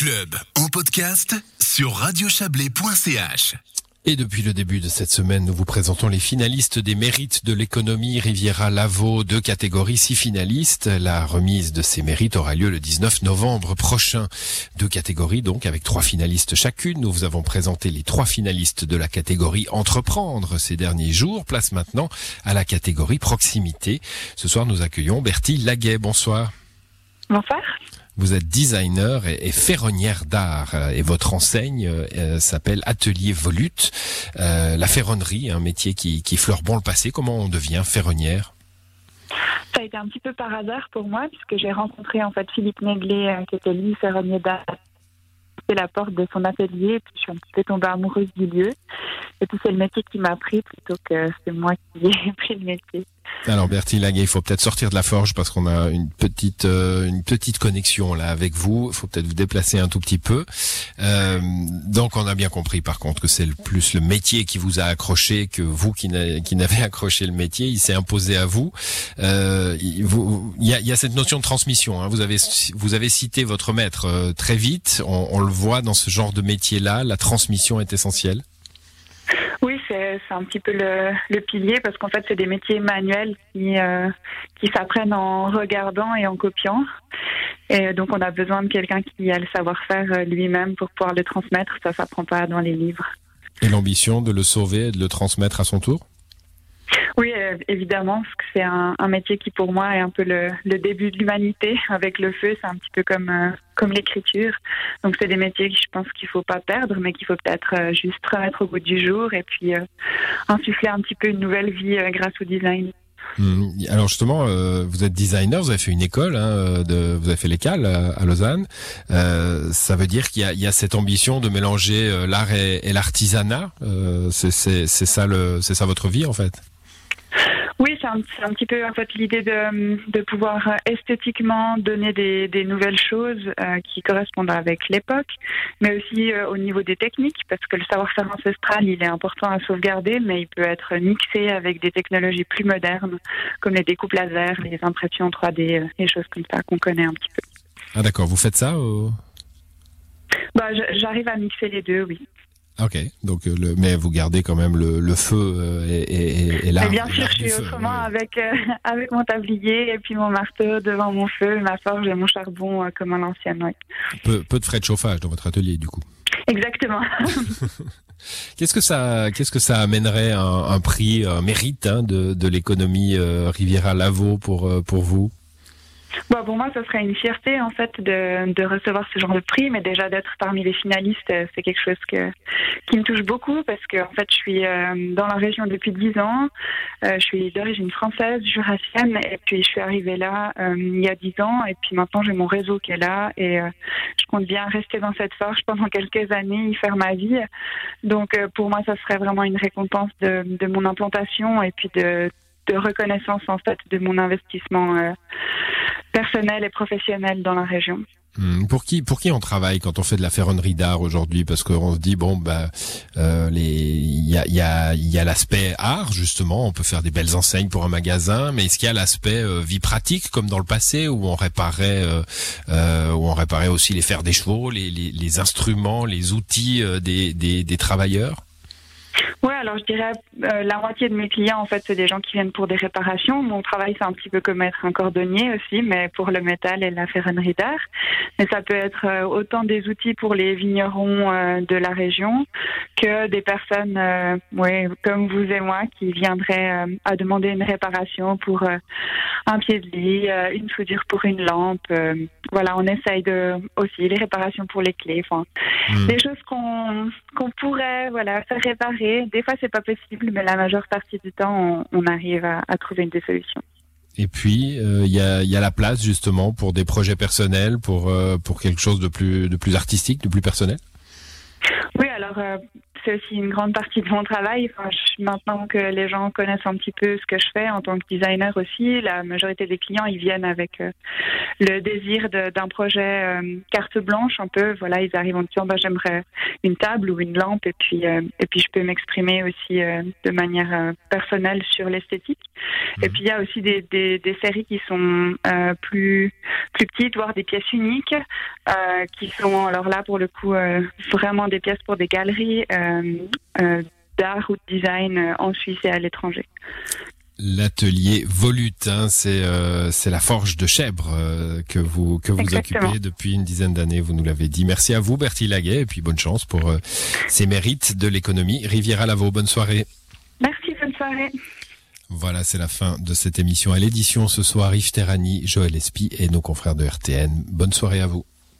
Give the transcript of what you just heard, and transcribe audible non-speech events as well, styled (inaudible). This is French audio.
club en podcast sur radiochablais.ch. Et depuis le début de cette semaine, nous vous présentons les finalistes des mérites de l'économie Riviera Lavaux, deux catégories, six finalistes. La remise de ces mérites aura lieu le 19 novembre prochain. Deux catégories donc, avec trois finalistes chacune. Nous vous avons présenté les trois finalistes de la catégorie entreprendre ces derniers jours. Place maintenant à la catégorie proximité. Ce soir, nous accueillons Bertie Laguet. Bonsoir. Bonsoir. Vous êtes designer et, ferronnière d'art euh, et votre enseigne euh, s'appelle Atelier Volute. Euh, la ferronnerie, un métier qui, qui fleure bon le passé. Comment on devient ferronnière? Ça a été un petit peu par hasard pour moi puisque j'ai rencontré en fait Philippe Neglet qui était lui ferronnier d'art la porte de son atelier et puis je suis un petit peu tombée amoureuse du lieu. Et puis c'est le métier qui m'a pris plutôt que c'est moi qui ai (laughs) pris le métier. Alors Bertie Laguet, il faut peut-être sortir de la forge parce qu'on a une petite euh, une petite connexion là avec vous. Il faut peut-être vous déplacer un tout petit peu. Euh, donc on a bien compris par contre que c'est le plus le métier qui vous a accroché que vous qui n'avez (laughs) accroché le métier. Il s'est imposé à vous. Euh, il, y, a, y, a, cette notion de transmission. Hein. Vous avez vous avez cité votre maître euh, très vite. On, on le voit dans ce genre de métier là. La transmission est essentielle. C'est un petit peu le, pilier parce qu'en fait, c'est des métiers manuels qui, euh, qui s'apprennent en regardant et en copiant. Et donc, on a besoin de quelqu'un qui a le savoir-faire euh, lui-même pour pouvoir le transmettre. Ça s'apprend pas dans les livres. Et l'ambition de le sauver et de le transmettre à son tour? Oui, euh, évidemment, parce que c'est un, métier qui pour moi est un peu le, début de l'humanité. (laughs) Avec le feu, c'est un petit peu comme euh, comme l'écriture. Donc c'est des métiers que je pense qu'il faut pas perdre, mais qu'il faut peut-être euh, juste remettre au bout du jour et puis insuffler un petit peu une nouvelle vie grâce au design. Mmh. Alors justement, vous êtes designer, vous avez fait une école, hein, de, vous avez fait l'école à, Lausanne. Ça veut dire qu'il y a, cette ambition de mélanger l'art et, l'artisanat. c'est ça c'est ça votre vie en fait? C'est un, petit peu en fait l'idée de, de, pouvoir euh, esthétiquement donner des, des nouvelles choses euh, qui correspondent avec l'époque, mais aussi euh, au niveau des techniques, parce que le savoir-faire ancestral, il est important à sauvegarder, mais il peut être mixé avec des technologies plus modernes, comme les découpes laser, les impressions 3D, les choses comme ça qu'on connaît un petit peu. Ah d'accord, vous faites ça bah, J'arrive à mixer les deux, oui. Ok, donc euh, le, mais vous gardez quand même le, le feu euh, et, et, et, là. bien sûr, je suis autrement avec euh, (laughs) avec mon tablier et puis mon marteau devant mon feu, ma forge et mon charbon comme à l'ancienne. Ouais. Peu, peu de frais de chauffage dans votre atelier, du coup. Exactement. (laughs) (laughs) qu'est-ce que ça, qu'est-ce que ça amènerait un, un prix, un mérite hein, de, de l'économie Riviera Lavaux pour pour vous? Bon, pour moi, ce serait une fierté en fait de, de recevoir ce genre de prix, mais déjà d'être parmi les finalistes, euh, c'est quelque chose que, qui me touche beaucoup parce que en fait, je suis euh, dans la région depuis dix ans. Euh, je suis d'origine française, jurassienne, et puis je suis arrivée là il y a dix ans, et puis maintenant j'ai mon réseau qui est là, et je compte bien rester dans cette forge pendant (laughs) quelques années, y faire ma vie. Donc, pour moi, ça serait vraiment une récompense de, de mon implantation et puis de, de reconnaissance en fait de mon investissement personnel et professionnel dans la région. Hmm, pour qui pour qui on travaille quand on fait de la ferronnerie d'art aujourd'hui? Parce qu'on se dit bon bah euh, il y a il y a y a l'aspect art justement. On peut faire des belles enseignes pour un magasin mais est-ce qu'il y a l'aspect euh, vie pratique comme dans le passé où on réparait euh, euh où on réparait aussi les fers des chevaux les, les, les instruments les outils euh, des, des, des travailleurs? Oui, alors je dirais euh, la moitié de mes clients, en fait, c'est des gens qui viennent pour des réparations. Mon travail, c'est un petit peu comme être un cordonnier aussi, mais pour le métal et la ferronnerie d'art. Mais ça peut être euh, autant des outils pour les vignerons euh, de la région que des personnes, ouais, comme vous et moi, qui viendraient à demander une réparation pour un pied de lit, une soudure pour une lampe. voilà, on essaye de aussi les réparations pour les clés. Enfin, hmm. des choses qu'on voilà, faire réparer des fois, c'est pas possible, mais la majeure partie du temps, on, arrive à, trouver une des solutions. Et puis euh, il y, a, y, a, la place justement pour des projets personnels, pour euh, pour quelque chose de plus de plus artistique, de plus personnel? Oui, alors euh, c'est aussi une grande partie de mon travail. Enfin, je- maintenant que les gens connaissent un petit peu ce que je fais en tant que designer aussi, la majorité des clients ils viennent avec euh, le désir d'un projet euh, carte blanche un peu. Voilà, ils arrivent en disant bah, j'aimerais une table ou une lampe et puis euh, et puis je peux m'exprimer aussi de manière personnelle sur l'esthétique. Et puis il y a aussi des, des, des séries qui sont plus plus petites, voire des pièces uniques, qui sont alors là pour le coup vraiment des pièces pour des galeries euh, d'art ou de design euh, en Suisse et à l'étranger. L'atelier Volutin, c'est euh, c'est la forge de Chèvre euh, que vous que vous Exactement. occupez depuis une dizaine d'années. Vous nous l'avez dit. Merci à vous, Bertie Laguet, et puis bonne chance pour euh, ces mérites de l'économie. Riviera Lavaux, bonne soirée. Merci, bonne soirée. Voilà, c'est la fin de cette émission. À l'édition ce soir, Yves Terrani, Joël Espy et nos confrères de RTN. Bonne soirée à vous.